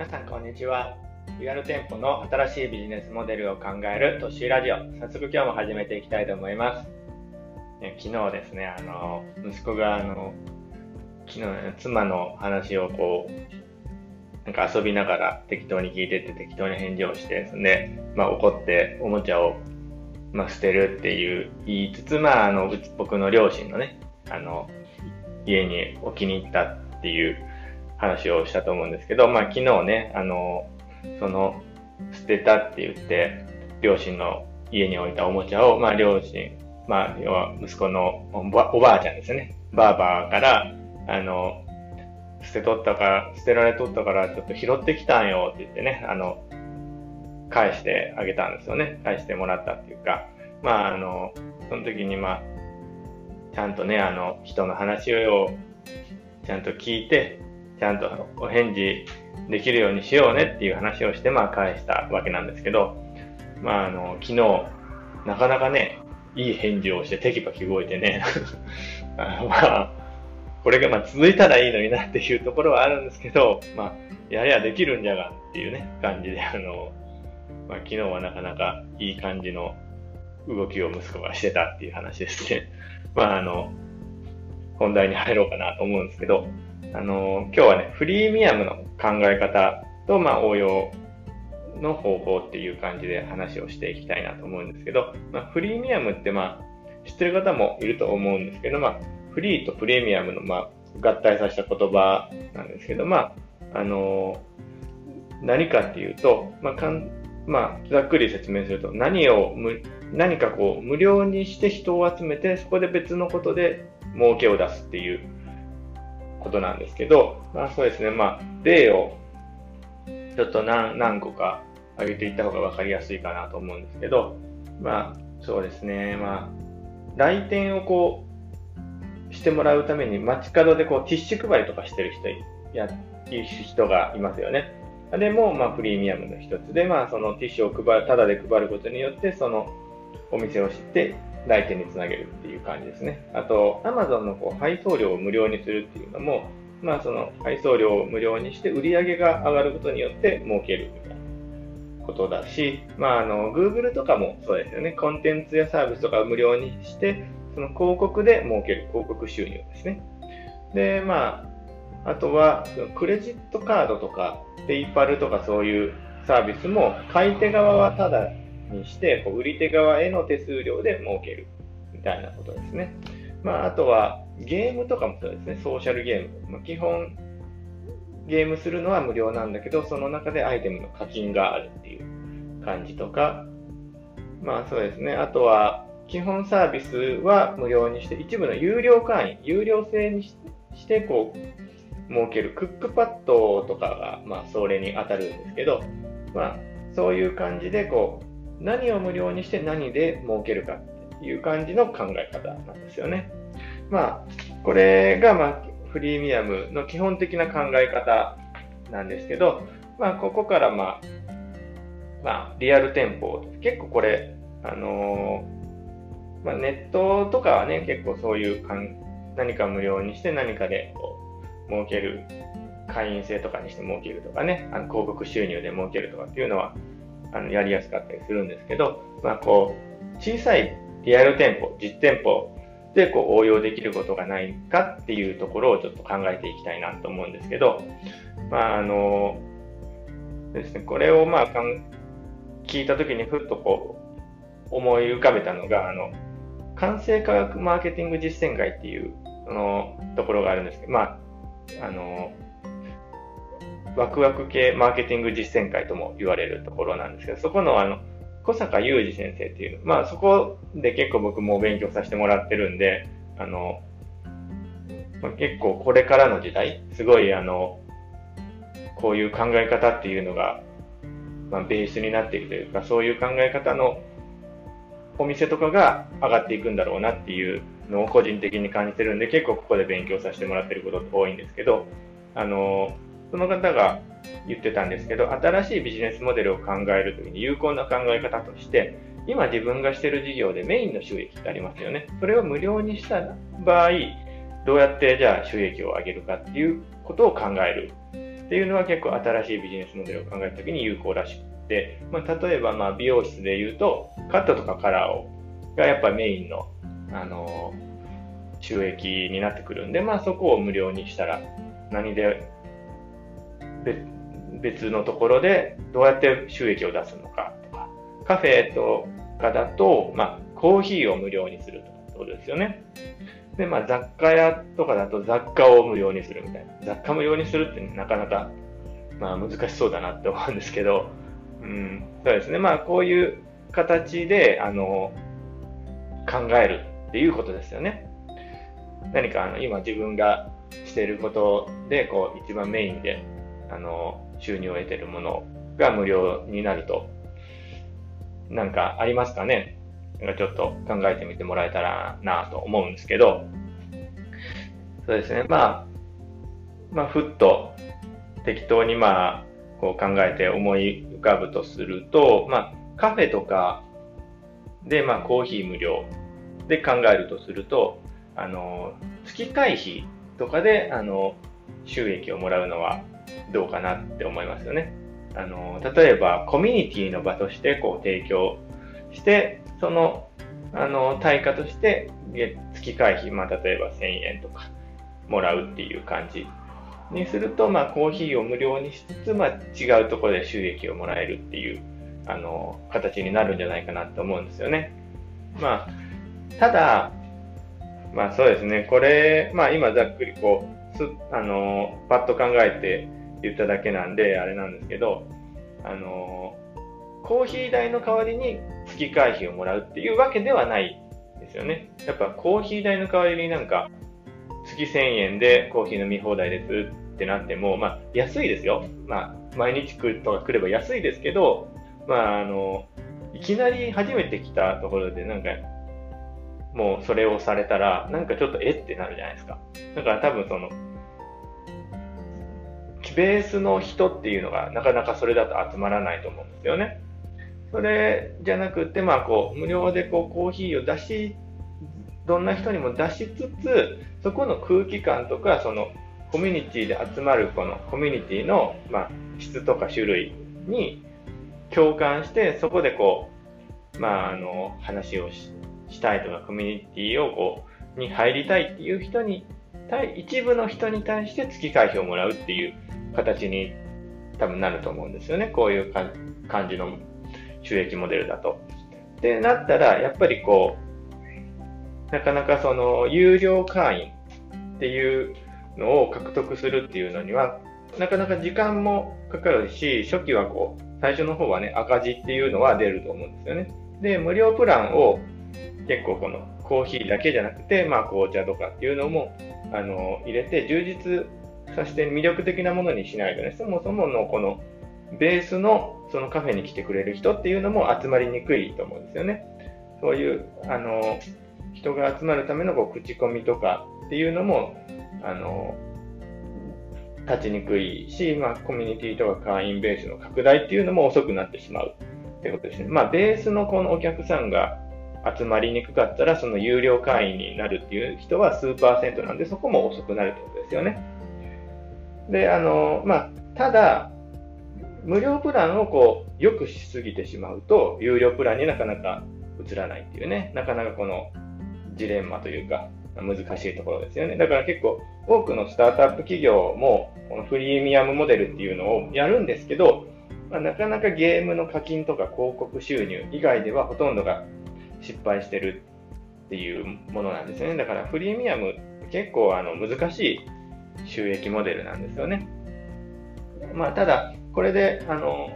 皆さんこんにちは。リアル店舗の新しいビジネスモデルを考えるトッシーラジオ。早速今日も始めていきたいと思います。昨日ですね、あの、息子があの、昨日、ね、妻の話をこう、なんか遊びながら適当に聞いてて適当に返事をしてですね、まあ怒っておもちゃを、まあ、捨てるっていう言いつつ、まああの、僕の両親のね、あの、家に置きに行ったっていう話をしたと思うんですけど、まあ昨日ね、あの、その、捨てたって言って、両親の家に置いたおもちゃを、まあ両親、まあ要は息子のおばおばあちゃんですね。ばあばから、あの、捨てとったから、捨てられとったからちょっと拾ってきたんよって言ってね、あの、返してあげたんですよね。返してもらったっていうか、まああの、その時にまあ、ちゃんとね、あの、人の話をちゃんと聞いて、ちゃんとお返事できるようにしようねっていう話をして、まあ返したわけなんですけど、まああの、昨日、なかなかね、いい返事をしてテキパキ動いてね、あ まあ、これがま続いたらいいのになっていうところはあるんですけど、まあ、ややできるんじゃがっていうね、感じで、あの、まあ昨日はなかなかいい感じの動きを息子がしてたっていう話ですね。まああの、本題に入ろうかなと思うんですけど、あの、今日はね、フリーミアムの考え方と、まあ、応用の方法っていう感じで話をしていきたいなと思うんですけど、まあ、フリーミアムってまあ、知ってる方もいると思うんですけど、まあ、フリーとプレミアムのまあ、合体させた言葉なんですけど、まあ、あの何かっていうと、まあ、かんまあ、ざっくり説明すると、何をむ、何かこう、無料にして人を集めて、そこで別のことで儲けを出すっていうことなんですけど、まあそうですね、まあ例をちょっと何何個か挙げていった方が分かりやすいかなと思うんですけど、まあそうですね、まあ来店をこうしてもらうために街角でこうティッシュ配りとかしてる人やいう人がいますよね。あでも、まあ、プレミアムの一つで、まあ、そのティッシュを配る、ただで配ることによって、そのお店を知って、来店につなげるっていう感じですね。あと、Amazon のこう配送料を無料にするっていうのも、まあその配送料を無料にして売り上げが上がることによって儲けるみたいなことだし、まああの、Google とかもそうですよね。コンテンツやサービスとかを無料にして、その広告で儲ける、広告収入ですね。で、まあ、あとは、クレジットカードとか、PayPal とかそういうサービスも、買い手側はただにして、こう売り手側への手数料で儲けるみたいなことですね。まあ、あとはゲームとかもそうですね、ソーシャルゲーム。まあ、基本、ゲームするのは無料なんだけど、その中でアイテムの課金があるっていう感じとか、まあそうですね、あとは基本サービスは無料にして、一部の有料会員、有料制にして、こう、設けるクックパッドとかが、まあそれに当たるんですけど、まあそういう感じで、こう、何を無料にして何で儲けるかっていう感じの考え方なんですよね。まあ、これが、まあ、フリーミアムの基本的な考え方なんですけど、まあ、ここから、まあ、まあ、リアル店舗、結構これ、あのー、まあ、ネットとかはね、結構そういうかん何か無料にして何かでこう儲ける、会員制とかにして儲けるとかね、あの広告収入で儲けるとかっていうのは、あのやりやすかったりするんですけど、まあ、こう小さいリアル店舗、実店舗でこう応用できることがないかっていうところをちょっと考えていきたいなと思うんですけど、まああのですね、これをまあかん聞いたときにふっとこう思い浮かべたのが、あの、完成科学マーケティング実践会っていうそのところがあるんですけど、まあ、あの、ワクワク系マーケティング実践会とも言われるところなんですけど、そこのあの、小坂雄二先生っていう、まあそこで結構僕も勉強させてもらってるんで、あの、まあ、結構これからの時代、すごいあの、こういう考え方っていうのが、まあ、ベースになっているというか、そういう考え方のお店とかが上がっていくんだろうなっていうのを個人的に感じてるんで、結構ここで勉強させてもらってること多いんですけど、あの、その方が言ってたんですけど、新しいビジネスモデルを考えるときに有効な考え方として、今自分がしている事業でメインの収益ってありますよね。それを無料にした場合、どうやってじゃあ収益を上げるかっていうことを考えるっていうのは結構新しいビジネスモデルを考えた時に有効らしくて、まあ、例えばまあ美容室で言うと、カットとかカラーをがやっぱメインの、あの収益になってくるんで、まあそこを無料にしたら何で別のところでどうやって収益を出すのかとか、カフェとかだと、まあコーヒーを無料にするとかってことですよね。で、まあ雑貨屋とかだと雑貨を無料にするみたいな。雑貨無料にするって、なかなか、まあ難しそうだなって思うんですけど、うん、そうですね。まあこういう形で、あの、考えるっていうことですよね。何かあの今自分がしていることで、こう一番メインで、あの、収入を得てるものが無料になると、なんかありますかね？なんかちょっと考えてみてもらえたらなと思うんですけど、そうですね。まあ、まあ、ふっと適当にまあ、こう考えて思い浮かぶとすると、まあ、カフェとかで、まあ、コーヒー無料で考えるとすると、あの、月会費とかで、あの、収益をもらうのはどうかなって思いますよね。あの、例えば、コミュニティの場としてこう提供して、その、あの、対価として、月会費、まあ、例えば1000円とかもらうっていう感じにすると、まあ、コーヒーを無料にしつつ、まあ、違うところで収益をもらえるっていう、あの、形になるんじゃないかなと思うんですよね。まあ、ただ、まあそうですね、これ、まあ今ざっくりこう、すあの、パッと考えて言っただけなんで、あれなんですけど、あの、コーヒー代の代わりに月会費をもらうっていうわけではないですよね。やっぱコーヒー代の代わりになんか月1000円でコーヒー飲み放題ですってなっても、まあ安いですよ。まあ毎日来るとか来れば安いですけど、まああの、いきなり初めて来たところでなんかもうそれをされたら、なんかちょっとえってなるじゃないですか。だから多分その、ベースの人っていうのがなかなかそれだと集まらないと思うんですよね。それじゃなくて、まあこう、無料でこうコーヒーを出し、どんな人にも出しつつ、そこの空気感とか、そのコミュニティで集まるこのコミュニティの、まあ、質とか種類に共感して、そこでこう、まああの、話をししたいとかコミュニティをこう、に入りたいっていう人に、一部の人に対して月会費をもらうっていう形に多分なると思うんですよね。こういう感じの収益モデルだと。で、なったら、やっぱりこう、なかなかその、有料会員っていうのを獲得するっていうのには、なかなか時間もかかるし、初期はこう、最初の方はね、赤字っていうのは出ると思うんですよね。で、無料プランを結構このコーヒーだけじゃなくて、まあ紅茶とかっていうのも、あの、入れて充実させて魅力的なものにしないとね、そもそものこのベースのそのカフェに来てくれる人っていうのも集まりにくいと思うんですよね。そういう、あの、人が集まるためのこう口コミとかっていうのも、あの、立ちにくいし、まあ、コミュニティとか会員ベースの拡大っていうのも遅くなってしまうってことですね。まあ、ベースのこのお客さんが集まりにくかったら、その有料会員になるっていう人は数パーセントなんで、そこも遅くなるってことですよね。で、あの、まあ、ただ、無料プランをこう、良くしすぎてしまうと、有料プランになかなか移らないっていうね、なかなかこのジレンマというか、難しいところですよね。だから結構、多くのスタートアップ企業も、このフリーミアムモデルっていうのをやるんですけど、まあ、なかなかゲームの課金とか広告収入以外ではほとんどが失敗してるっていうものなんですね。だからフリーミアム結構あの難しい収益モデルなんですよね。まあただ、これであの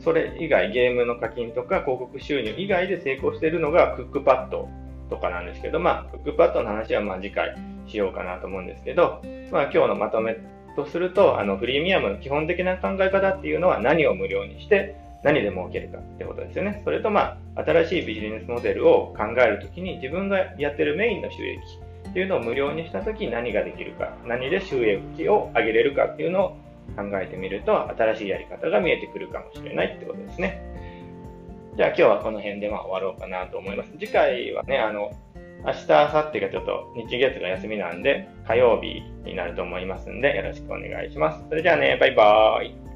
それ以外、ゲームの課金とか広告収入以外で成功しているのがクックパッドとかなんですけど、まあ、クックパッドの話はまあ次回しようかなと思うんですけど、まあ今日のまとめとすると、あのフリーミアムの基本的な考え方っていうのは何を無料にして、何で儲けるかってことですよね。それとまあ、新しいビジネスモデルを考えるときに自分がやってるメインの収益っていうのを無料にしたとき何ができるか、何で収益を上げれるかっていうのを考えてみると、新しいやり方が見えてくるかもしれないってことですね。じゃあ今日はこの辺でまあ終わろうかなと思います。次回はね、あの、明日、明後日がちょっと日月が休みなんで、火曜日になると思いますんで、よろしくお願いします。それじゃあね、バイバーイ。